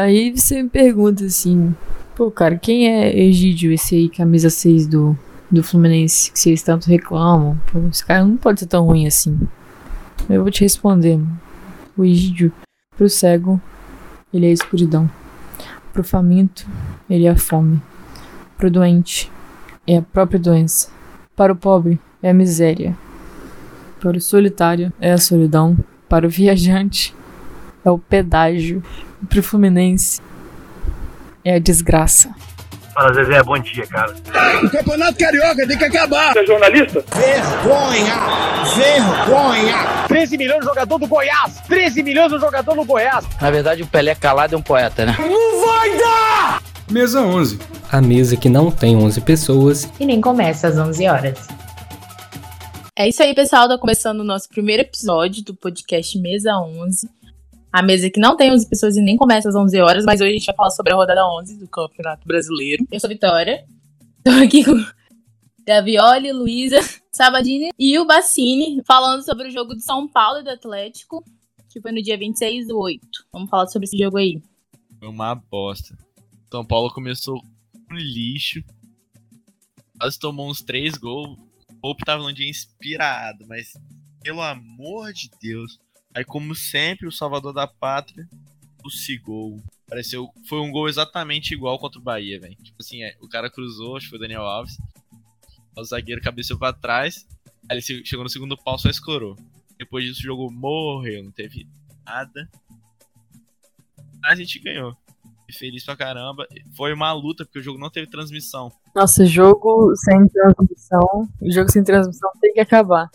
Aí você me pergunta assim, pô, cara, quem é Egídio, esse aí, camisa 6 do, do Fluminense, que vocês tanto reclamam? Pô, esse cara não pode ser tão ruim assim. Eu vou te responder. O Egídio, pro cego, ele é a escuridão. Pro faminto, ele é a fome. Pro doente, é a própria doença. Para o pobre, é a miséria. Para o solitário, é a solidão. Para o viajante, é o pedágio. Pro Fluminense, é a desgraça. Fala, Zezé, bom dia, cara. O campeonato carioca tem que acabar. Você é jornalista? Vergonha! Vergonha! 13 milhões de jogador do Goiás! 13 milhões de jogador no Goiás! Na verdade, o Pelé calado é um poeta, né? Não vai dar! Mesa 11. A mesa que não tem 11 pessoas E nem começa às 11 horas. É isso aí, pessoal. Tá começando o nosso primeiro episódio do podcast Mesa 11. A mesa que não tem 11 pessoas e nem começa às 11 horas, mas hoje a gente vai falar sobre a rodada 11 do Campeonato Brasileiro. Eu sou a Vitória. Tô aqui com Gavioli, Luísa, Sabadini e o Bassini, falando sobre o jogo de São Paulo e do Atlético, que foi no dia 26 do 8. Vamos falar sobre esse jogo aí. Foi uma bosta. São Paulo começou com lixo. Quase tomou uns três gols. O Hope tava num dia inspirado, mas pelo amor de Deus. Aí, como sempre, o salvador da pátria, o Cigol. Pareceu. Foi um gol exatamente igual contra o Bahia, velho. Tipo assim, é, o cara cruzou, acho que foi o Daniel Alves. O zagueiro cabeceou pra trás. Aí ele chegou no segundo pau, só escorou. Depois disso, o jogo morreu, não teve nada. A gente ganhou. Feliz pra caramba. Foi uma luta, porque o jogo não teve transmissão. Nossa, jogo sem transmissão. Jogo sem transmissão tem que acabar.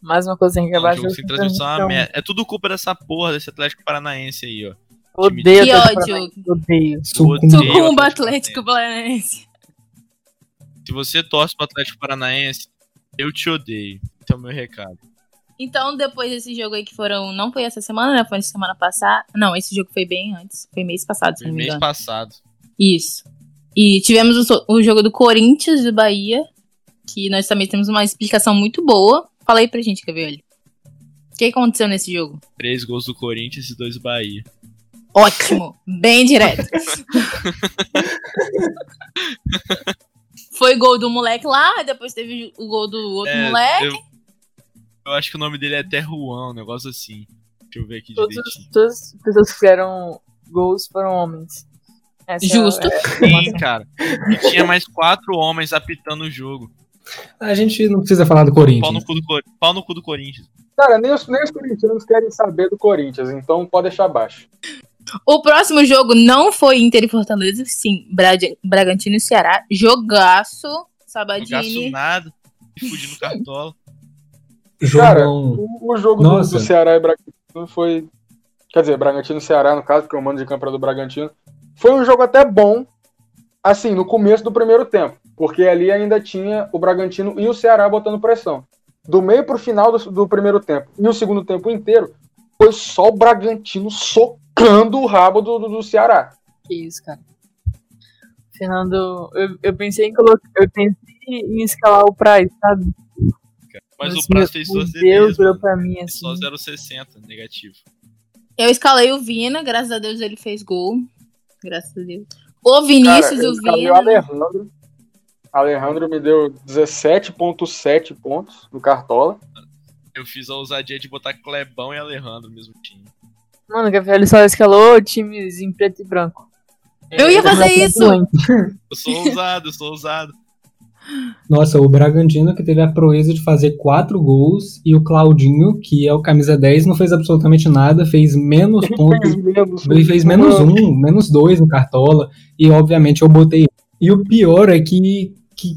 Mais uma coisa que transmissão é merda. É tudo culpa dessa porra desse Atlético Paranaense aí, ó. Odeio Que ódio. Odeio. Odeio Sucumba o Atlético Paranaense. Se você torce pro Atlético Paranaense, eu te odeio. Esse é o meu recado. Então, depois desse jogo aí que foram. Não foi essa semana, né? Foi semana passada. Não, esse jogo foi bem antes. Foi mês passado, se Foi não me mês engano. passado. Isso. E tivemos o, o jogo do Corinthians e Bahia, que nós também temos uma explicação muito boa. Fala aí pra gente, Gabriel. O que aconteceu nesse jogo? Três gols do Corinthians e dois do Bahia. Ótimo, bem direto. Foi gol do moleque lá, depois teve o gol do outro É, moleque. Eu, eu acho que o nome dele é até Juan, um negócio assim. Deixa eu ver aqui Todas, direitinho. todas as pessoas que fizeram gols foram homens. Essa é a- Justo. é- Sim, cara. E tinha mais quatro homens apitando o jogo. A gente não precisa falar do Pau no Corinthians. cu do, Cor- Pau no cu do Corinthians. Cara, nem os, nem os corintianos querem saber do Corinthians, então pode deixar abaixo. O próximo jogo não foi Inter e Fortaleza, sim, Bragantino e Ceará. Jogaço, Sabadini. nada. Me fudi no cartola. Cara, o, o jogo do, do Ceará e Bragantino foi. Quer dizer, Bragantino e Ceará, no caso, porque o mando de campo era do Bragantino. Foi um jogo até bom, assim, no começo do primeiro tempo. Porque ali ainda tinha o Bragantino e o Ceará botando pressão. Do meio pro final do, do primeiro tempo e o segundo tempo inteiro, foi só o Bragantino socando o rabo do, do, do Ceará. Que isso, cara. Fernando, eu, eu pensei em colocar. Eu pensei em escalar o Price, sabe? Mas Mas, o Prazo meu fez duas Deus, mano. pra mim assim. só 0,60 negativo. Eu escalei o Vina, graças a Deus ele fez gol. Graças a Deus. O Vinícius Cara, o escalei Vina. o Alejandro. Alejandro me deu 17,7 pontos no Cartola. Eu fiz a ousadia de botar Clebão e Alejandro no mesmo time. Mano, o Gabriel só escalou times em preto e branco. Eu ia fazer isso! Eu sou ousado, eu sou ousado. Nossa, o Bragantino que teve a proeza de fazer quatro gols e o Claudinho, que é o camisa 10, não fez absolutamente nada, fez menos pontos Ele fez menos um, menos dois no Cartola. E obviamente eu botei. E o pior é que, que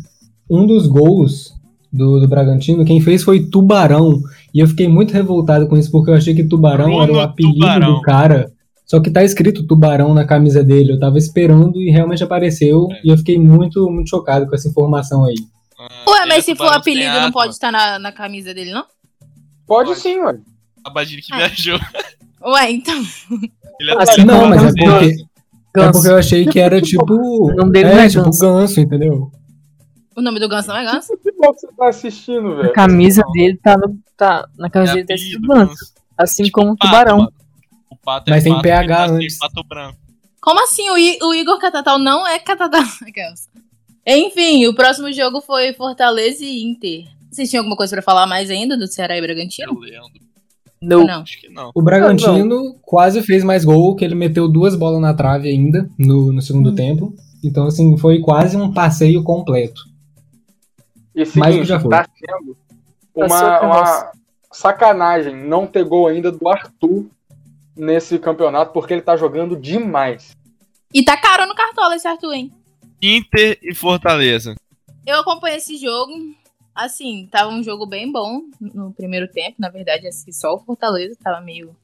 um dos gols do, do Bragantino, quem fez foi Tubarão. E eu fiquei muito revoltado com isso, porque eu achei que Tubarão Bruno era o apelido Tubarão. do cara. Só que tá escrito Tubarão na camisa dele. Eu tava esperando e realmente apareceu. É. E eu fiquei muito, muito chocado com essa informação aí. Ah, Ué, é mas se for apelido, não pode estar na, na camisa dele, não? Pode Pode. sim, ué. A Badini que Ah. viajou. Ué, então. Ele é Assim, Não, mas é Ganso. porque, é Ganso. porque eu achei que era tipo. O nome dele não é, é tipo Ganso. ganso, entendeu? O nome do Ganso não é Ganso? Que futebol que você tá assistindo, A velho? camisa dele tá, no, tá na camisa é dele tá escrito Ganso. Assim Tipo como o pato, Tubarão. mano. O pato é Mas tem pato, PH tá assim, antes. pato branco. Como assim? O, I- o Igor Catatal não é Catatal. Aquelas. Enfim, o próximo jogo foi Fortaleza e Inter. Vocês tinham alguma coisa pra falar mais ainda do Ceará e Bragantino? Lembro. Não. Não. Acho que não. O Bragantino quase fez mais gol, que ele meteu duas bolas na trave ainda no, no segundo Hum. tempo. Então, assim, foi quase um passeio completo. E seguinte, já foi. tá sendo Passou uma, uma sacanagem não ter gol ainda do Arthur nesse campeonato, porque ele tá jogando demais. E tá caro no cartola esse Arthur, hein? Inter e Fortaleza. Eu acompanhei esse jogo. Assim, tava um jogo bem bom no primeiro tempo. Na verdade, assim, só o Fortaleza tava meio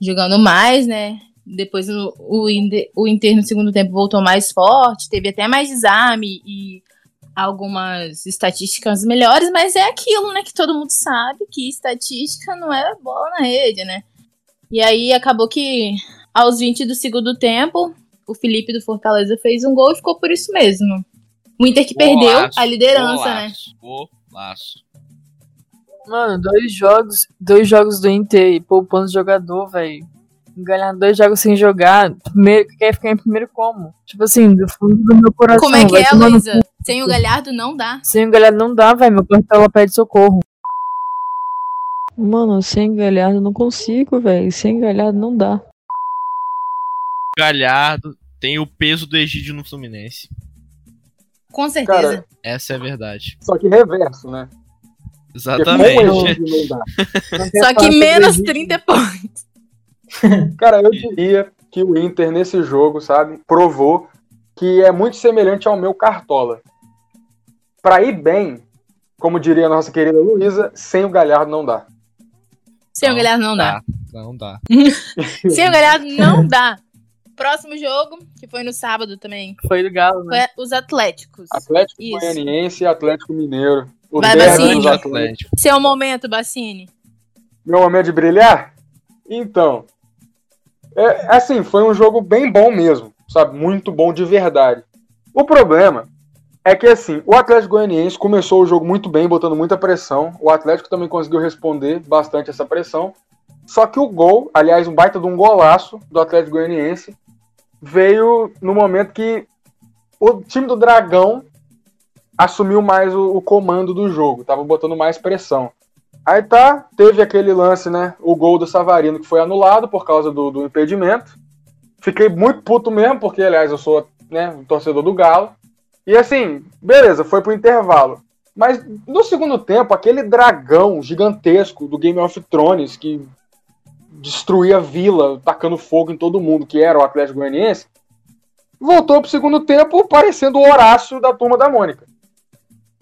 jogando mais, né? Depois o, o, Inter, o Inter no segundo tempo voltou mais forte, teve até mais desarme e algumas estatísticas melhores, mas é aquilo, né? Que todo mundo sabe que estatística não é bola na rede, né? E aí acabou que aos 20 do segundo tempo, o Felipe do Fortaleza fez um gol e ficou por isso mesmo. O Inter que perdeu Golaço, a liderança, né? golaço, Golaço. Mano, dois jogos, dois jogos do Inter e poupando jogador, velho. Ganhar dois jogos sem jogar, primeiro, quer ficar em primeiro como? Tipo assim, do fundo do meu coração. Como é que é, Luísa? Sem o Galhardo não dá. Sem o Galhardo não dá, velho. Meu cartola pede socorro. Mano, sem Galhardo não consigo, velho. Sem Galhardo não dá. Galhardo tem o peso do Egídio no Fluminense. Com certeza. Cara, Essa é a verdade. só que reverso, né? Exatamente. Egídio não dá. Só que menos 30 pontos. Cara, eu diria que o Inter nesse jogo, sabe, provou que é muito semelhante ao meu Cartola. Pra ir bem, como diria a nossa querida Luísa, sem o Galhardo não dá. Sem o Galhardo não dá. Não dá. Sem o Galhardo não dá. Próximo jogo, que foi no sábado também, Foi do Galo, né? foi os Atléticos. Atlético Isso. Goianiense e Atlético Mineiro. Os Vai, Bacine. Atlético. Seu momento, Bassini. Meu momento de brilhar? Então, é, assim, foi um jogo bem bom mesmo, sabe? Muito bom de verdade. O problema é que, assim, o Atlético Goianiense começou o jogo muito bem, botando muita pressão. O Atlético também conseguiu responder bastante essa pressão. Só que o gol, aliás, um baita de um golaço do Atlético Goianiense, veio no momento que o time do Dragão assumiu mais o, o comando do jogo, tava botando mais pressão. Aí tá, teve aquele lance, né? O gol do Savarino que foi anulado por causa do, do impedimento. Fiquei muito puto mesmo, porque, aliás, eu sou né, um torcedor do Galo. E assim, beleza, foi pro intervalo. Mas no segundo tempo, aquele dragão gigantesco do Game of Thrones que destruía a vila, tacando fogo em todo mundo, que era o Atlético Goianiense, voltou pro segundo tempo parecendo o Horácio da turma da Mônica.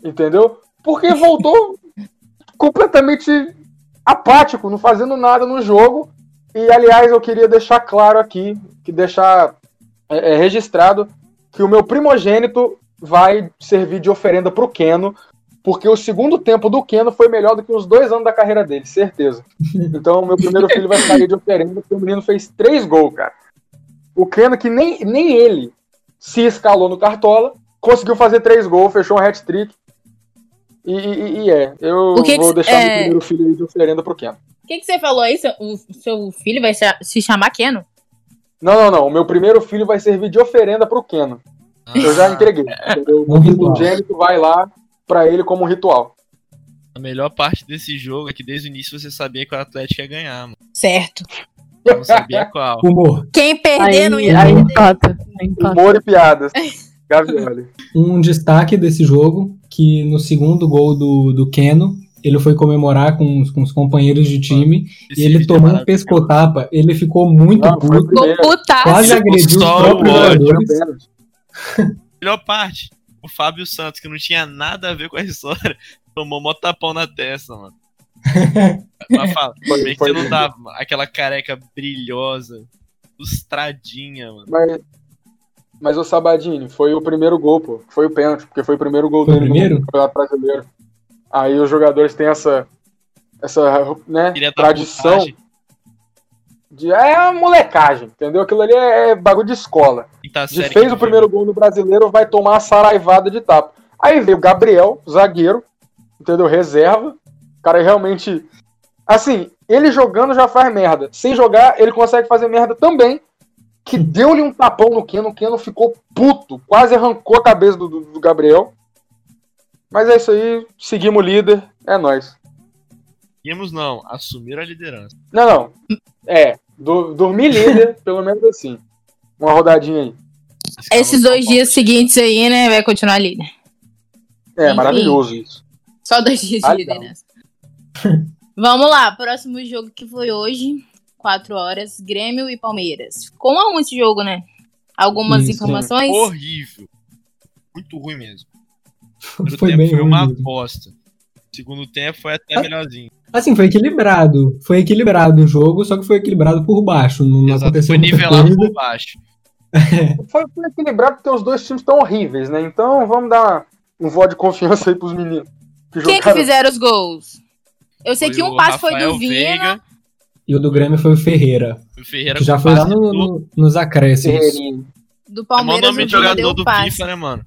Entendeu? Porque voltou completamente apático, não fazendo nada no jogo. E aliás, eu queria deixar claro aqui, que deixar é, é, registrado que o meu primogênito vai servir de oferenda pro Keno, porque o segundo tempo do Keno foi melhor do que os dois anos da carreira dele, certeza. Então, meu primeiro filho vai sair de oferenda, porque o menino fez três gols, cara. O Keno, que nem, nem ele se escalou no Cartola, conseguiu fazer três gols, fechou um hat-trick. E, e- e é, eu O que que vou c- deixar é- meu primeiro filho aí de oferenda pro Keno. O que, que você falou aí? Seu, o seu filho vai se, se chamar Keno? Não, não, não. O meu primeiro filho vai servir de oferenda pro Keno. Eu Ah. já entreguei. entendeu? O primogênito vai lá pra ele como um ritual. A melhor parte desse jogo é que desde o início você sabia que o Atlético ia ganhar, mano. Certo. Eu não sabia qual. Humor. Quem perder não ia aí empata. Humor e piadas. Gavioli. Um destaque desse jogo, que no segundo gol do, do Keno, ele foi comemorar com os, com os companheiros de time Esse e ele vídeo é tomou um pescotapa, ele ficou muito Não, puto, quase agrediu os próprios jogadores. Melhor parte, o Fábio Santos, que não tinha nada a ver com a história, tomou mó tapão na testa, mano. Mas fala, Foi- como que você não tava? mano? Aquela careca brilhosa, lustradinha, mano. Mas, mas o Sabadini, foi o primeiro gol, pô. Foi o pênalti, porque foi o primeiro gol Foi o dele primeiro? no Campeonato Brasileiro. Aí os jogadores têm essa, essa né, da tradição putagem. De. É uma molecagem, entendeu? Aquilo ali é, é bagulho de escola. Quinta De fez o primeiro gol no brasileiro, vai tomar a saraivada de tapa. Aí veio o Gabriel, zagueiro, entendeu? Reserva. O cara realmente. Assim, ele jogando já faz merda. Sem jogar, ele consegue fazer merda também. que deu-lhe um tapão no Keno. O Keno ficou puto, quase arrancou a cabeça do, do, do Gabriel. Mas é isso aí, seguimos o líder, é nóis. Seguimos não, assumir a liderança. Não, não. É, do, dormir líder, pelo menos assim. Uma rodadinha aí. Esses dois dias seguintes aí, né, vai continuar líder. É, Enfim. maravilhoso isso. Só dois dias de Ah, liderança. Vamos lá, próximo jogo que foi hoje, 4 horas, Grêmio e Palmeiras. Como é esse jogo, né? Algumas Isso, informações? Horrível. Muito ruim mesmo. Primeiro Foi tempo bem foi uma bosta. Segundo tempo foi até Ah. melhorzinho. Assim, foi equilibrado. Foi equilibrado o jogo, só que foi equilibrado por baixo. Não Exato, aconteceu foi nivelado coisa. por baixo. Foi, foi equilibrado porque os dois times estão horríveis, né? Então vamos dar um voto de confiança aí pros meninos. Que Quem que fizeram os gols? Eu sei Foi que um passe foi do Vina. Veiga, E o do Grêmio foi o Ferreira. o Ferreira Que já foi lá no- no- nos acréscimos. Ferreirinho. Do É o Palmeiras, nome o de Vina jogador do passe. FIFA, né, mano?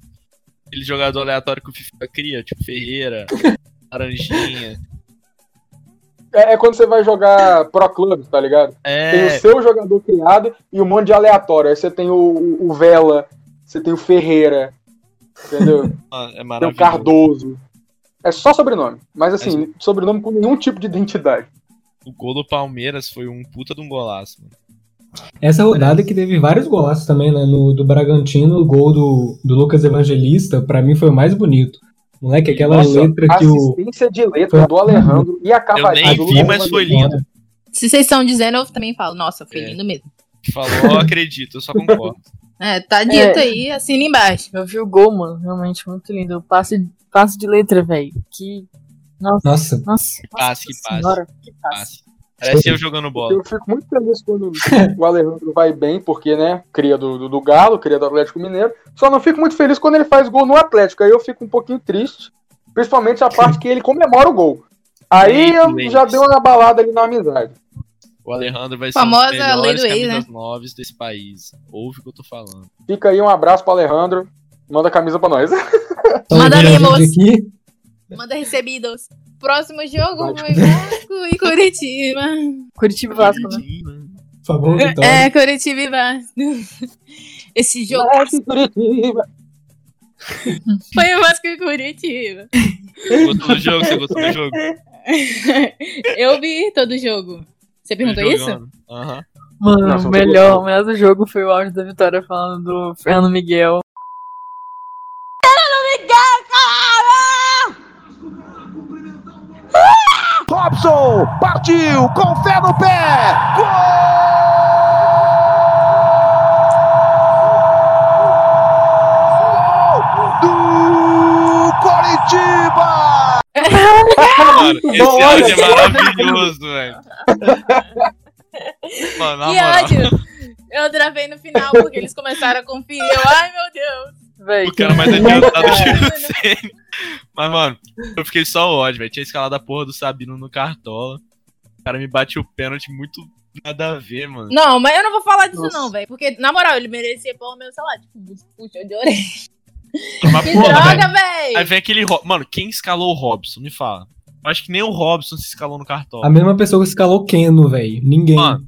Aquele jogador aleatório que o FIFA cria, tipo Ferreira, Laranjinha. É, é quando você vai jogar Pro Club, tá ligado? Tem o É, seu jogador criado e um monte de aleatório. Aí você tem o, o- o Vela, você tem o Ferreira, entendeu? mano, é tem o. Cardoso. É só sobrenome. Mas assim, sobrenome com nenhum tipo de identidade. O gol do Palmeiras foi um puta de um golaço, mano. Essa rodada que teve vários golaços também, né? No, do Bragantino, o gol do, do Lucas Evangelista, pra mim foi o mais bonito. Moleque, aquela Nossa, letra que o. assistência de letra do Alejandro e a cavadinha nem do vi, mas foi lindo. Se vocês estão dizendo, eu também falo. Nossa, foi É. lindo mesmo. Falou, eu acredito, eu só concordo. É, tá dito aí, assina embaixo. Eu vi o gol, mano. Realmente muito lindo. O passe, passe de letra, velho. Que. Nossa. Nossa, Nossa. passe, que passe. Senhora, que passe. Passe. Parece eu jogando bola. Eu fico muito feliz quando o Alejandro vai bem, porque, né, cria do, do, do Galo, cria do Atlético Mineiro. Só não fico muito feliz quando ele faz gol no Atlético. Aí eu fico um pouquinho triste, principalmente a parte que ele comemora o gol. Aí eu já deu uma balada ali na amizade. O Alejandro vai ser Famosa um dos melhores lei do ex, camisas novas desse país. Ouve o que eu tô falando. Fica aí um abraço pro Alejandro. Manda a camisa pra nós. Manda a mimos. Manda recebidos. Próximo jogo foi Vasco e Curitiba. Curitiba e Vasco, né? Por favor, Vitória. É, Curitiba e Vasco. Esse jogo Vasco e Curitiba. foi o Vasco e Curitiba. Você gostou do jogo? Você gostou do jogo? Eu vi todo o jogo. Você perguntou isso? Aham. Mano, Nossa, o melhor, o melhor do jogo foi o áudio da Vitória falando do Fernando Miguel. Robson partiu com fé no pé. Gol do Coritiba. Mano, esse bom, áudio olha é maravilhoso, velho. Mano, moral. ódio! Eu travei no final porque eles começaram a conferir. Eu, ai meu Deus! Véi, O cara mais adiantado que o Senna. Mas, mano, eu fiquei só ódio, velho. Tinha escalado a porra do Sabino no Cartola. O cara me bate o pênalti muito nada a ver, mano. Não, mas eu não vou falar disso, Nossa. não, velho. Porque, na moral, ele merecia pelo menos, sei lá, tipo, puxa de orelha. Mas, Que porra, velho. droga, velho! Aí vem aquele. Ro- Mano, quem escalou o Robson? Me fala. Eu acho que nem o Robson se escalou no Cartola. A mesma pessoa que escalou Keno, velho. Ninguém. Mano,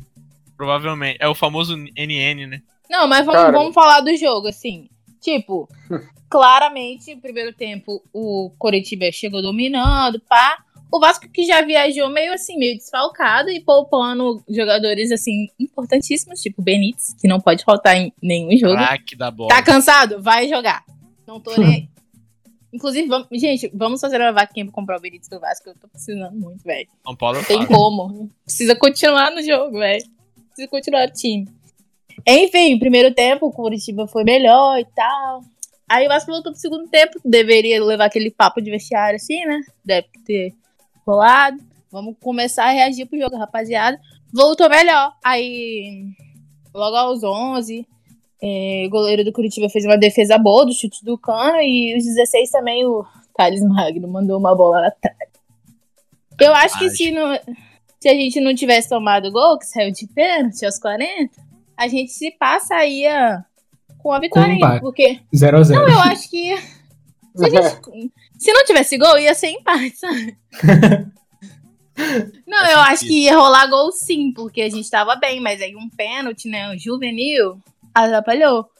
provavelmente. É o famoso NN, né? Não, mas vamos, Cara. vamos falar do jogo, assim. Tipo, claramente, no primeiro tempo, o Coritiba chegou dominando, pá. O Vasco que já viajou meio assim, meio desfalcado e poupando jogadores, assim, importantíssimos, tipo Benítez, que não pode faltar em nenhum jogo. Craque da bola. Tá cansado? Vai jogar. Não tô nem. Inclusive, vamos, gente, vamos fazer uma vaquinha pra comprar o Benítez do Vasco. Eu tô precisando muito, velho. Paulo é Tem como. Precisa continuar no jogo, velho. Precisa continuar no time. Enfim, primeiro tempo, o Curitiba foi melhor e tal. Aí o Vasco voltou pro segundo tempo. Deveria levar aquele papo de vestiário assim, né? Deve ter rolado. Vamos começar a reagir pro jogo, rapaziada. Voltou melhor. Aí, logo aos 11, é, o goleiro do Curitiba fez uma defesa boa do chute do Cano. E os 16 também, o Thales Magno mandou uma bola atrás. Eu acho que se, não, se a gente não tivesse tomado gol, que saiu de pênalti aos 40, a gente se passaria com a vitória ainda. empate. Porque 0x0. não, eu acho que. Se, a gente- se não tivesse gol, ia ser empate, sabe? Não, eu acho que ia rolar gol sim, porque a gente tava bem, mas aí um pênalti, né? Um juvenil atrapalhou.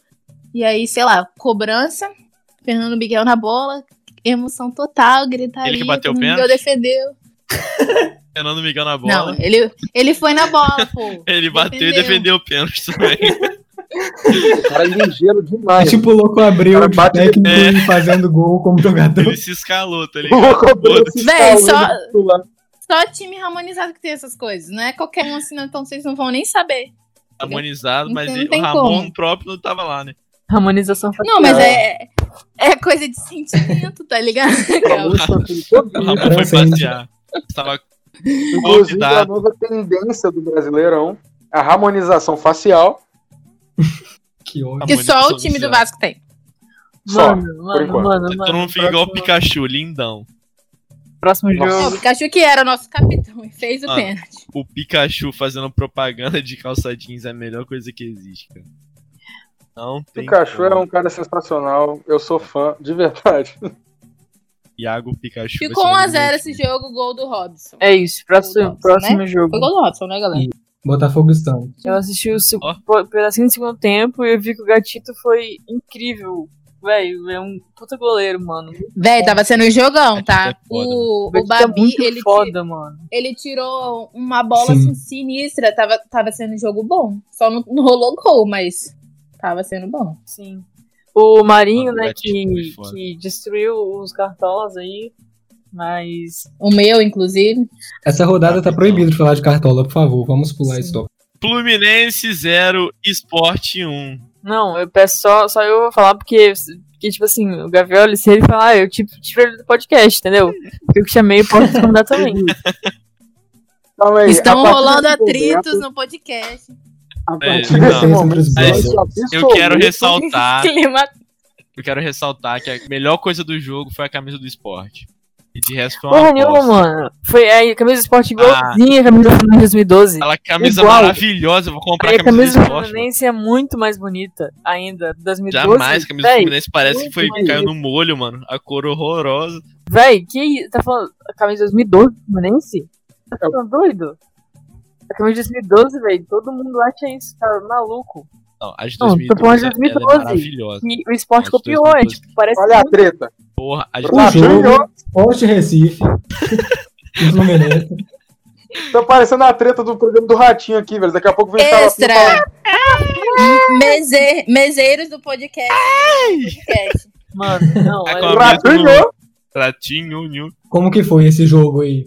E aí, sei lá, cobrança, Fernando Miguel na bola, emoção total, gritaria. Ele que bateu o pênalti? Miguel defendeu. Fernando Miguel na bola. Não, ele, ele foi na bola, pô. Ele bateu e defendeu o pênalti também. Cara, ligeiro É demais. tipo o Louco Abreu Cara, de bate- técnico É. fazendo gol como jogador. Ele se escalou, tá O ligado? Louco Abreu se Véi, só-. Só time harmonizado que tem essas coisas. Não é qualquer um assim, não, então vocês não vão nem saber. Harmonizado, mas ele- o Ramon como. próprio não tava lá, né? Harmonização facial. Não, mas é, é coisa de sentimento, tá ligado? O Ramon foi passear. Tava Inclusive, a nova tendência do Brasileirão, a harmonização facial. Que ódio. Que só o time do. Vasco tem. Só, Mano, mano, mano, Todo mano. mundo fica igual o próximo- Pikachu, lindão. Próximo Nossa. É, o jogo. Pikachu que era o nosso capitão e fez o Ah. pênalti. O Pikachu fazendo propaganda de calça jeans é a melhor coisa que existe, cara. Não tem Pikachu é como. um cara sensacional. Eu sou fã, de verdade. Iago Pikachu. Ficou ser um 1x0 grande esse jogo, gol do Robson. É isso, próximo, Robson, próximo né? jogo. Foi gol do Robson, né, galera? Botafogo estão. Eu assisti o po- pedacinho do segundo tempo e eu vi que o Gatito foi incrível. Velho, é um puta goleiro, mano. Véi, tava sendo um jogão, tá? É O, O é Babi, muito ele, foda, mano. ele tirou uma bola Sim. assim, sinistra. Tava, tava sendo um jogo bom. Só não, não rolou gol, mas tava sendo bom. Sim. O Marinho, Mano, né, que, que destruiu os cartolas aí. Mas. O meu, inclusive. Essa rodada tá proibido de falar de cartola, por favor. Vamos pular esse tópico. Fluminense 0, Esporte 1. Não, eu peço só, só eu vou falar porque, porque, tipo assim, o Gavioli, se ele falar, eu tipo, tirei ele do podcast, entendeu? Eu que chamei, posso convidar também. Então, aí, Estão rolando desse atritos no podcast. A É, partir não. desse momento, Entre os silêncio Eu quero ressaltar. Eu quero ressaltar que a melhor coisa do jogo foi a camisa do esporte. E de resto foi Porra uma nenhuma, bosta. mano. Foi a camisa do esporte Ah. igualzinha a camisa do Fluminense de 2012. Aquela camisa Igual. maravilhosa, eu vou comprar Aí a a camisa, camisa do do. Fluminense é muito mais bonita ainda. 2012. Jamais, a camisa do Véi, Fluminense parece que foi caiu no molho, mano. A cor horrorosa. Véi, que tá falando? A camisa de 2012 do Fluminense? Tá ficando doido? A camisa de 2012, velho, todo mundo acha isso, tá maluco. Não, a de Não, tô 2012, falando de ela é 2012. maravilhosa. E o esporte Acho copiou, é 2012. tipo, parece Olha a treta. Porra, a de O Tá jogo, ganhou. Esporte Recife. Fluminense. Tá parecendo a treta do programa do Ratinho aqui, velho. Daqui a pouco vem Extra. falar- Meze- Meseiros do podcast. podcast. Mano, não, Tá é- com O a Ratinho. Ratinho. Como que foi esse jogo aí?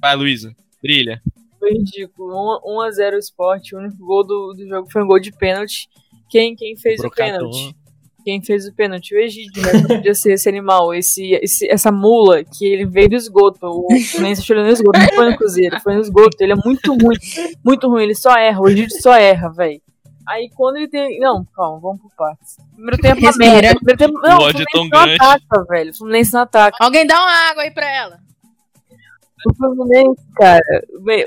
Vai, Luísa. Brilha. Foi ridículo. 1x0 o esporte, o único gol do, do jogo foi um gol de pênalti. Quem, quem fez o Brocatão. pênalti? Quem fez o pênalti? O Egídio, né? Podia ser esse animal, esse, esse, essa mula que ele veio do esgoto. O Fluminense tirou no esgoto, não foi no Cruzeiro, foi no esgoto. Ele é muito ruim, muito ruim, ele só erra. O Egídio só erra, velho. Aí quando ele tem. Não, calma, vamos por partes. Primeiro tempo, merda. Primeiro tempo, não, O o é Fluminense tão não grande. ataca, velho. O Fluminense não ataca. Alguém dá uma água aí pra ela. O Fluminense, cara,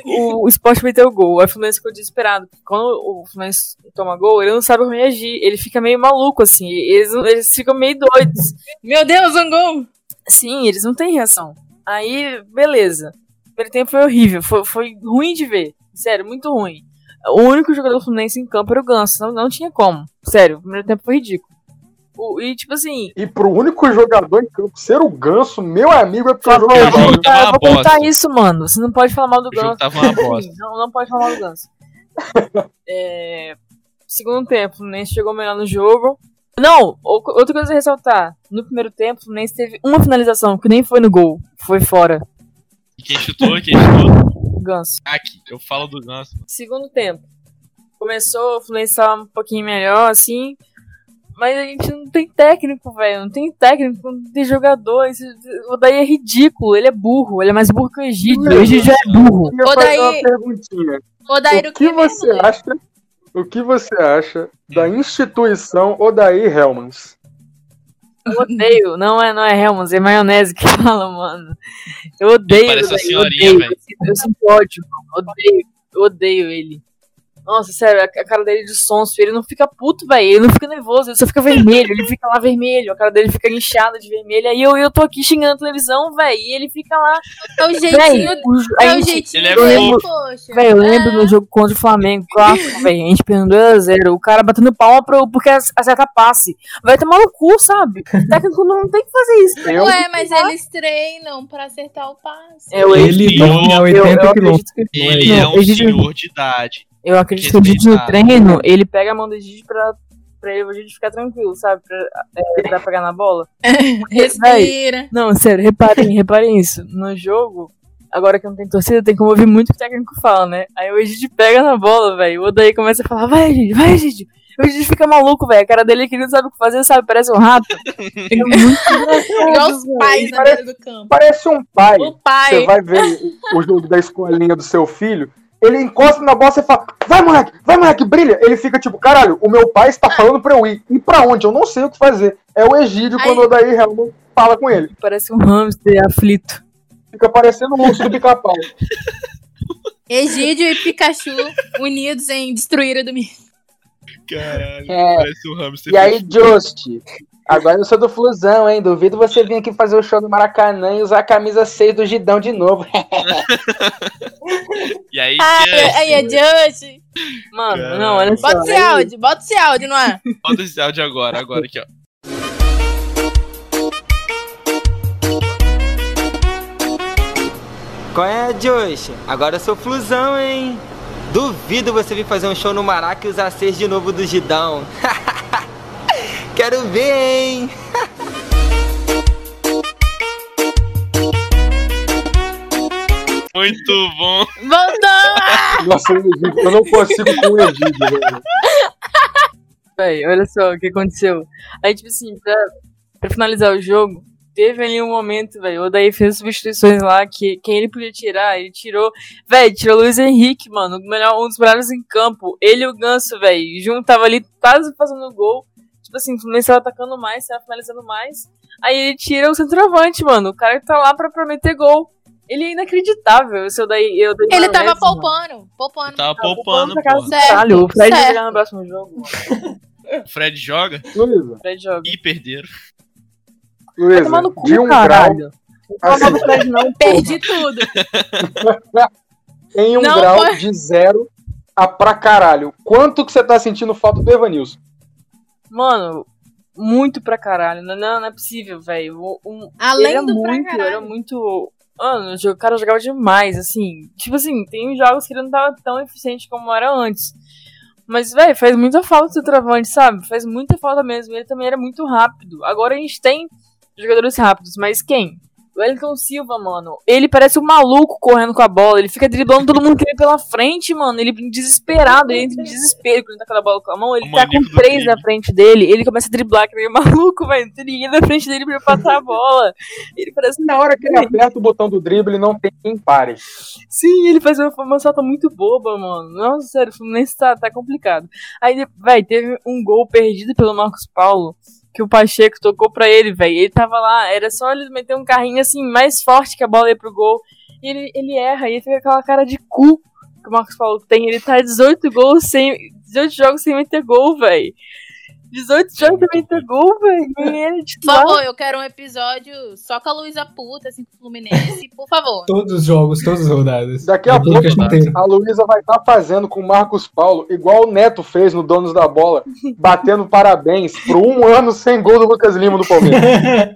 o, o Sport meteu o gol, aí o Fluminense ficou desesperado. Quando o Fluminense toma gol, ele não sabe reagir, ele fica meio maluco, assim, eles, eles ficam meio doidos. Meu Deus, um gol. Sim, eles não têm reação. Aí, beleza. O primeiro tempo foi horrível, foi, foi ruim de ver, sério, muito ruim. O único jogador do Fluminense em campo era o Ganso, não, não tinha como, sério, o primeiro tempo foi ridículo. O- e, tipo assim, E pro único jogador em campo ser o Ganso, meu amigo, é porque por o jogo é eu jogo vou bom. eu bosta. isso, mano. Você não pode falar mal do O jogo Ganso. tava uma bosta. Não, não pode falar do Ganso. É, segundo tempo, o Fluminense chegou melhor no jogo. Não, outra coisa a ressaltar. No primeiro tempo, o Fluminense teve uma finalização, que nem foi no gol. Foi fora. E quem chutou? Quem chutou? O Ganso. Aqui, eu falo do Ganso. Segundo tempo. Começou, o Fluminense tava um pouquinho melhor, assim. Mas a gente não tem técnico, velho. Não tem técnico, não tem jogador. Esse- O Daí é ridículo. Ele é burro. Ele é mais burro que o Egídio. O Egídio já é burro. Eu fazer daí- uma perguntinha. Ô, Daíro, o que você mesmo, acha? O que você acha da instituição Odair Helmans? Eu odeio. Não é, não é Helmans, é maionese que fala, mano. Eu odeio. Parece a velho, eu senhorinha, velho. Eu sinto- ódio, mano. Odeio. Eu odeio ele. Nossa, sério, a cara dele de sonso, ele não fica puto, velho. Ele não fica nervoso, ele só fica vermelho. Ele fica lá vermelho, a cara dele fica inchada de vermelho. Aí eu, eu tô aqui xingando a televisão, velho. E ele fica lá. É o jeitinho, o- é o jeitinho Ele é dele, fofo. poxa. Velho, eu lembro É. no jogo contra o Flamengo, clássico, velho. A gente perdeu 2x0. O cara batendo palma pro, porque ac- acerta passe. Vai tomar no cu, sabe? O técnico não tem que fazer isso. Eu, Ué, mas eles treinam pra acertar o passe. Eu, Ele eu- dorme a eu, 80 eu quilômetros. acredito que. Ele Não, é um senhor de idade. Eu acredito que o Didi no Respeitar. treino, ele pega a mão do Didi pra, pra ele, o Didi ficar tranquilo, sabe? Pra, é, pra pegar na bola. Respira. Não, sério, reparem, reparem isso. No jogo, agora que não tem torcida, tem como ouvir muito o que o técnico fala, né? Aí o Egídio pega na bola, velho. O Odaí começa a falar, vai, Egídio, vai, Egídio. O Egídio fica maluco, velho. A cara dele é que ele não sabe o que fazer, sabe? Parece um rato. Fica muito engraçado, Igual os pais na parece- do campo. parece um pai. O Você pai. vai ver o jogo da escolinha do seu filho, ele encosta na bola e fala, vai moleque, vai moleque, brilha. Ele fica tipo, caralho, o meu pai está falando pra eu ir. E pra onde? Eu não sei o que fazer. É o Egídio quando Aí- o Daí Helman fala com ele. Parece um hamster aflito. Fica parecendo o urso do pica-pau. Egídio e Pikachu unidos em destruir o domingo. Caralho, É. parece um hamster. E aí, Just, agora eu sou do Flusão, hein? Duvido você vir aqui fazer o show no Maracanã e usar a camisa 6 do Gidão de novo. E aí, Ai, Just, aí é Just. Mano, Caralho. não, olha só. Bota esse áudio, bota esse áudio, não é? bota esse áudio agora, agora aqui, ó. Qual é, Josh? Agora eu sou flusão, hein? Duvido você vir fazer um show no Maraca e usar seis de novo do Gidão. Quero ver, hein? Muito bom. Voltou! Nossa, eu não consigo com o Egídio, velho. Véi, olha só o que aconteceu. Aí, tipo assim, pra, pra finalizar o jogo, teve ali um momento, velho. O Odaí fez substituições lá que quem ele podia tirar, ele tirou. Véi, tirou o Luiz Henrique, mano. Melhor, um dos melhores em campo. Ele e o Ganso, velho. Junto tava ali quase fazendo gol. Tipo assim, o Fluminense tava atacando mais, tava finalizando mais. Aí ele tira o centroavante, mano. O cara que tá lá pra prometer gol. Ele é inacreditável. Esse Odaí, eu dei Ele tava vez, mano. poupando, poupando. Tava poupando, pra casa pô. do caralho. O Fred vai certo. jogar no próximo jogo, Fred joga Luísa, Fred joga. e perderam. Luísa, tomar no cu, de um caralho. grau, assim, Fred, não. Perdi tudo. em um Não, grau foi- de zero a pra caralho. Quanto que você tá sentindo falta do Evanilson? Mano, muito pra caralho. Não, não, é possível, velho. Um- Além era do pra muito, caralho. era muito. Mano, o cara jogava demais, assim. Tipo assim, tem jogos que ele não tava tão eficiente como era antes. Mas, velho, faz muita falta o centroavante, sabe? Faz muita falta mesmo. Ele também era muito rápido. Agora a gente tem jogadores rápidos, mas quem? O Wellington Silva, mano, ele parece um maluco correndo com a bola. Ele fica driblando todo mundo que vem pela frente, mano. Ele desesperado, ele entra em desespero quando ele tá com a bola com a mão. Ele O tá com três na frente dele. Ele começa a driblar, que nem um maluco, velho. Não tem ninguém na frente dele pra passar a bola. Ele parece. Na hora que ele aperta o botão do drible, não tem quem pare. Sim, ele faz uma, uma salta muito boba, mano. Nossa, sério, o Fluminense tá, tá complicado. Aí, vai, teve um gol perdido pelo Marcos Paulo. Que o Pacheco tocou pra ele, velho. Ele tava lá, era só ele meter um carrinho assim, mais forte que a bola ia pro gol. E ele, ele erra, e ele fica com aquela cara de cu que o Marcos Paulo tem. Ele tá 18 gols sem. 18 jogos sem meter gol, velho. 18 jogos meter gol, velho. E ele, Por favor, eu quero um episódio só com a Luísa Puta, assim, com o Fluminense, por favor. Todos os jogos, todas as rodadas. Daqui a É pouco, inteiro. a Luísa vai estar fazendo com o Marcos Paulo, igual o Neto fez no Donos da Bola, batendo parabéns por um ano sem gol do Lucas Lima do Palmeiras.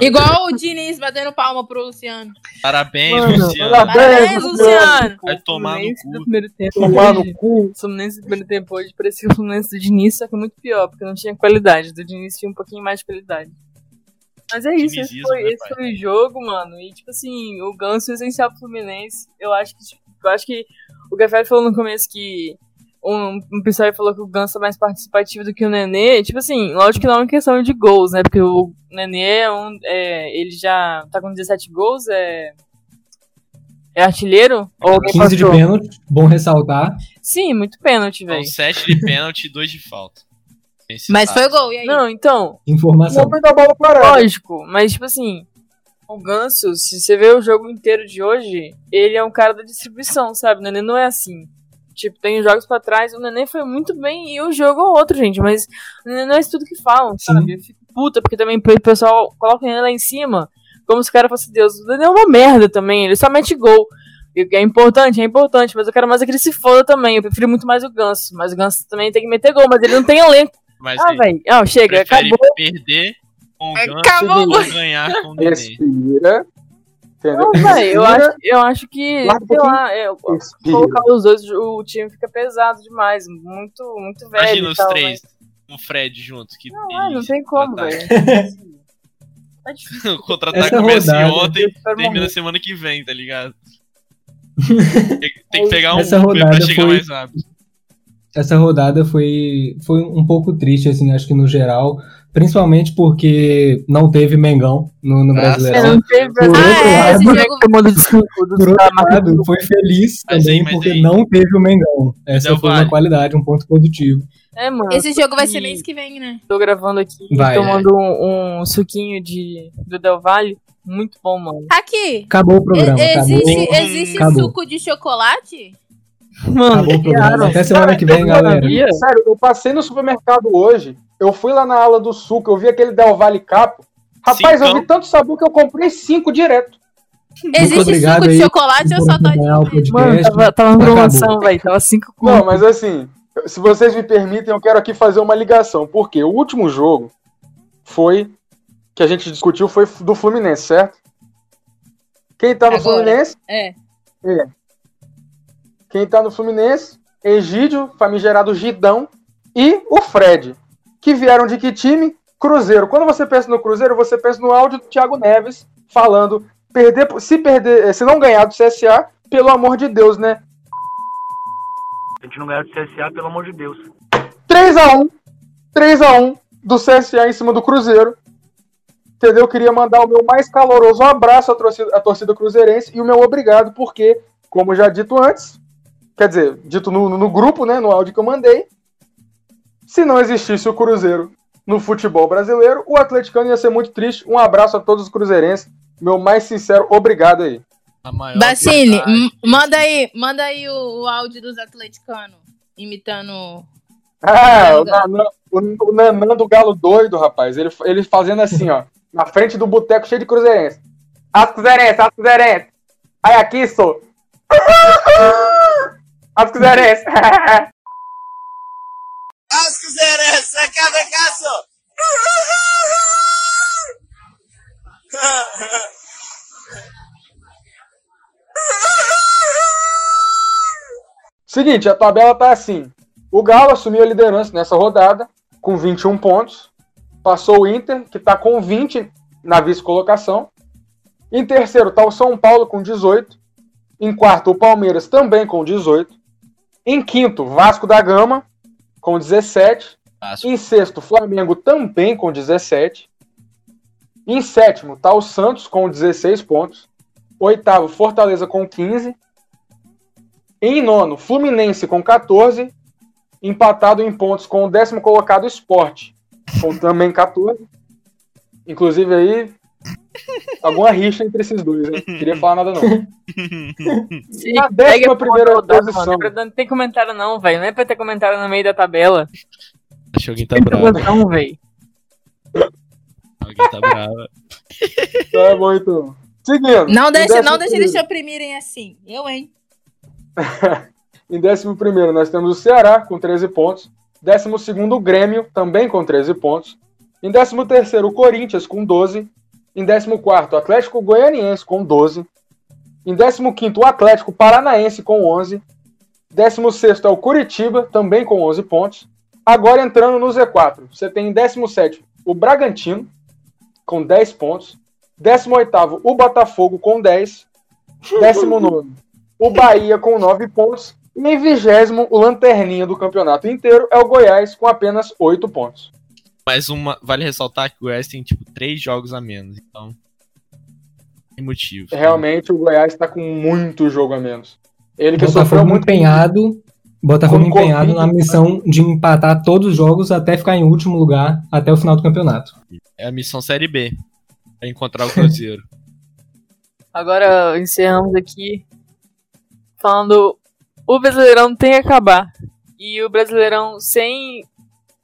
Igual o Diniz batendo palma pro Luciano. Parabéns, Mano, Luciano. Parabéns, Luciano! Vai tomar no Fluminense do cu. primeiro tempo. Tomar no cu. O Fluminense do primeiro tempo hoje parecia o Fluminense do Diniz, só que muito pior, porque não tinha qualidade. Do Diniz tinha um pouquinho mais de qualidade. Mas é isso, esse foi, né, esse foi o jogo, mano. E tipo assim, o Ganso é essencial pro Fluminense. Eu acho que, eu acho que o Gafé falou no começo que um, um pessoal falou que o Ganso é mais participativo do que o Nenê. Tipo assim, lógico que não é uma questão de gols, né? Porque o Nenê é um. é, ele já tá com 17 gols, é. É artilheiro? Ou alguém 15 de passou? pênalti, bom ressaltar. Sim, muito pênalti, velho. 7 de pênalti e 2 de falta. Esse Mas foi gol, e aí? Não, então, Informação. Não foi da bola parada. lógico, mas tipo assim, o Ganso, se você vê o jogo inteiro de hoje, ele é um cara da distribuição, sabe? Ele não é assim. Tipo, tem jogos pra trás, o Nenê foi muito bem e o jogo é outro, gente. Mas o Nenê não é isso tudo que falam, sabe? Eu fico puta, porque também o pessoal coloca o Nenê lá em cima, como se o cara fosse Deus. O Nenê é uma merda também, ele só mete gol. É importante, é importante, mas eu quero mais é que ele se foda também. Eu prefiro muito mais o Ganso. Mas o Ganso também tem que meter gol, mas ele não tem elenco. Mas Ah, velho. Não, chega, acabou. perder com o Ganso Acabou. ou ganhar com o Nenê. Respira. Não, velho, eu acho, eu acho que, sei lá, Respira. colocar os dois, o time fica pesado demais. Muito, muito velho. Imagina os tal, três com o Fred junto. Que Mas, não delícia tem como, velho. Tá difícil. O contra-ataque Essa começa rodada- ontem, Eu termina semana que vem, tá ligado? tem, tem que pegar um Essa Uber pra rodada chegar foi- mais rápido. Essa rodada foi, foi um pouco triste, assim, acho que no geral. Principalmente porque não teve Mengão no, no É, Brasileirão. não teve Por outro Ah, é, lado, jogo. Por outro foi feliz também mas porque aí- não teve o Mengão. Essa Del foi Valle. uma qualidade, um ponto positivo. É, mano. Esse jogo vai ser mês que vem, né? Tô gravando aqui, Vai, tomando um, um suquinho de, do Del Valle. Muito bom, mano. Aqui. Acabou o programa, e- existe acabou. existe Acabou. suco de chocolate? Mano, Acabou o programa. criaram. Até semana que vem, Eu galera. sabia. Sério, eu passei no supermercado hoje, eu fui lá na ala do suco, eu vi aquele Del Valle Capo. Rapaz, eu vi tanto sabor que eu comprei cinco direto. Existe obrigado suco de aí chocolate ou só todinho? Mano, tava, tava Acabou. promoção, velho. Tava cinco Não, conto. mas assim, se vocês me permitem, eu quero aqui fazer uma ligação. Porque o último jogo foi que a gente discutiu foi do Fluminense, certo? Quem tá no Agora. Fluminense? É. Quem tá no Fluminense? Egídio, famigerado Gidão e o Fred. Que vieram de que time? Cruzeiro. Quando você pensa no Cruzeiro, você pensa no áudio do Thiago Neves falando: perder, se perder, se não ganhar do CSA, pelo amor de Deus, né? A gente não ganhar do CSA, pelo amor de Deus. 3x1. 3x1 do CSA em cima do Cruzeiro. Entendeu? Eu queria mandar o meu mais caloroso abraço à torcida, à torcida cruzeirense e o meu obrigado, porque, como já dito antes, quer dizer, dito no, no grupo, né, no áudio que eu mandei, se não existisse o Cruzeiro no futebol brasileiro, o atleticano ia ser muito triste. Um abraço a todos os cruzeirenses. Meu mais sincero obrigado aí. Bacine, manda aí, manda aí o, o áudio dos atleticanos imitando. Ah, o Nanã, o, o Nanã do Galo doido, rapaz. Ele, ele fazendo assim, ó, na frente do boteco cheio de cruzeirense. As cruzeirenses, as cruzeirenses. Aí aqui, sou. As cruzeirenses. As vem cá, só. Seguinte, a tabela tá assim. O Galo assumiu a liderança nessa rodada, com 21 pontos. Passou o Inter, que tá com 20 na vice-colocação. Em terceiro tá o São Paulo com 18. Em quarto, o Palmeiras também com 18. Em quinto, Vasco da Gama com 17. Vasco. Em sexto, Flamengo também com 17. Em sétimo, tá o Santos com 16 pontos. Oitavo, Fortaleza com 15. Em nono, Fluminense com 14. Empatado em pontos com o décimo colocado Sport, com também 14. Inclusive aí, alguma rixa entre esses dois, né? Não queria falar nada não. Sim, Na décima primeira rodada, posição. mano. Não tem comentário, não, velho. Não é pra ter comentário no meio da tabela. Acho que alguém tá bravo. promoção, velho. Alguém tá bravo. Tá bom, então. Seguindo. Não deixa, décimo não deixa primeiro- eles te oprimirem assim. Eu, hein? Em 11 nós temos o Ceará com 13 pontos. 12 o Grêmio, também com 13 pontos. Em 13 o Corinthians com 12. Em 14 o Atlético Goianiense com 12. Em 15 o Atlético Paranaense com 11. 16 é o Curitiba, também com 11 pontos. Agora entrando no Z4, você tem em 17 o Bragantino, com 10 pontos. 18 o Botafogo com 10. 19 o Bahia com 9 pontos. E em vigésimo, o lanterninha do campeonato inteiro é o Goiás com apenas 8 pontos. Mas uma, vale ressaltar que o Goiás tem, tipo, três jogos a menos. Então. Tem motivo. Realmente o Goiás está com muito jogo a menos. Ele que sofreu Botafogo muito empenhado, Botafogo Com empenhado Covid, na missão de empatar todos os jogos até ficar em último lugar até o final do campeonato. É a missão Série B. Pra encontrar o Cruzeiro. Agora encerramos aqui falando O Brasileirão tem que acabar. E o Brasileirão sem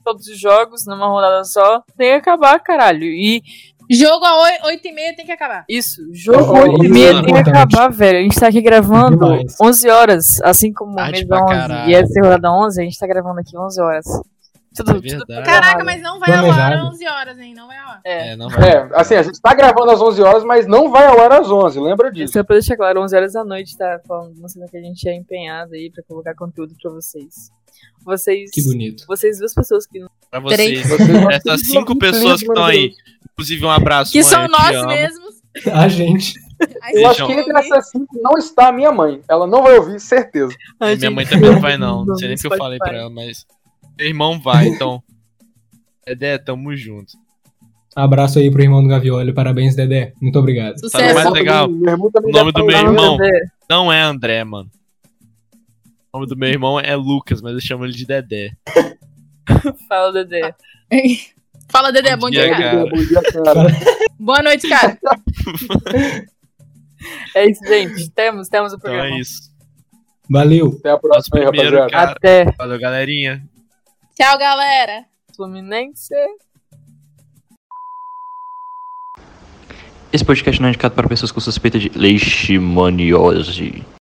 todos os jogos numa rodada só tem que acabar, caralho. E Jogo a 8 e meia tem que acabar. isso, jogo Oh, 8 e isso meia é tem que acabar, velho. A gente tá aqui gravando Demais. 11 horas, assim como Tarde mês pra 11 caralho. e essa é a rodada 11, a gente tá gravando aqui 11 horas. Tudo, É tudo. Caraca, mas não vai ao ar Planejado. 11 horas, hein? Não vai ao ar. É. É, não vai. É, assim, a gente tá gravando às 11 horas, mas não vai ao ar às 11, lembra disso. Só pra deixar claro, 11 horas da noite, tá? Falando, mostrando que a gente é empenhado aí pra colocar conteúdo pra vocês. Vocês. Que bonito. Vocês, duas pessoas que não. Pra vocês, Três. essas cinco pessoas que estão aí. Inclusive, um abraço. Que mãe, são nós mesmos. A gente. Aí Eu Deixa acho que entre essas cinco não está a minha mãe. Ela não vai ouvir, certeza. Minha mãe também não vai, não. Não sei nem o que eu falei pra ela, mas. Meu irmão vai, então. Dedé, tamo junto. Abraço aí pro irmão do Gavioli. Parabéns, Dedé. Muito obrigado. Sabe Sucesso. mais legal? O nome do meu estar irmão não é André, mano. O nome do meu irmão é Lucas, mas eu chamo ele de Dedé. Fala, Dedé. Fala, Dedé, bom, dia, cara. cara. Bom dia, cara. Boa noite, cara. É isso, gente. Temos, temos o Então programa. é isso. Valeu. Até a Nosso próxima aí, primeiro, rapaziada. cara. Até Valeu, galerinha. Tchau, galera. Fluminense. Esse podcast não é indicado para pessoas com suspeita de leishmaniose.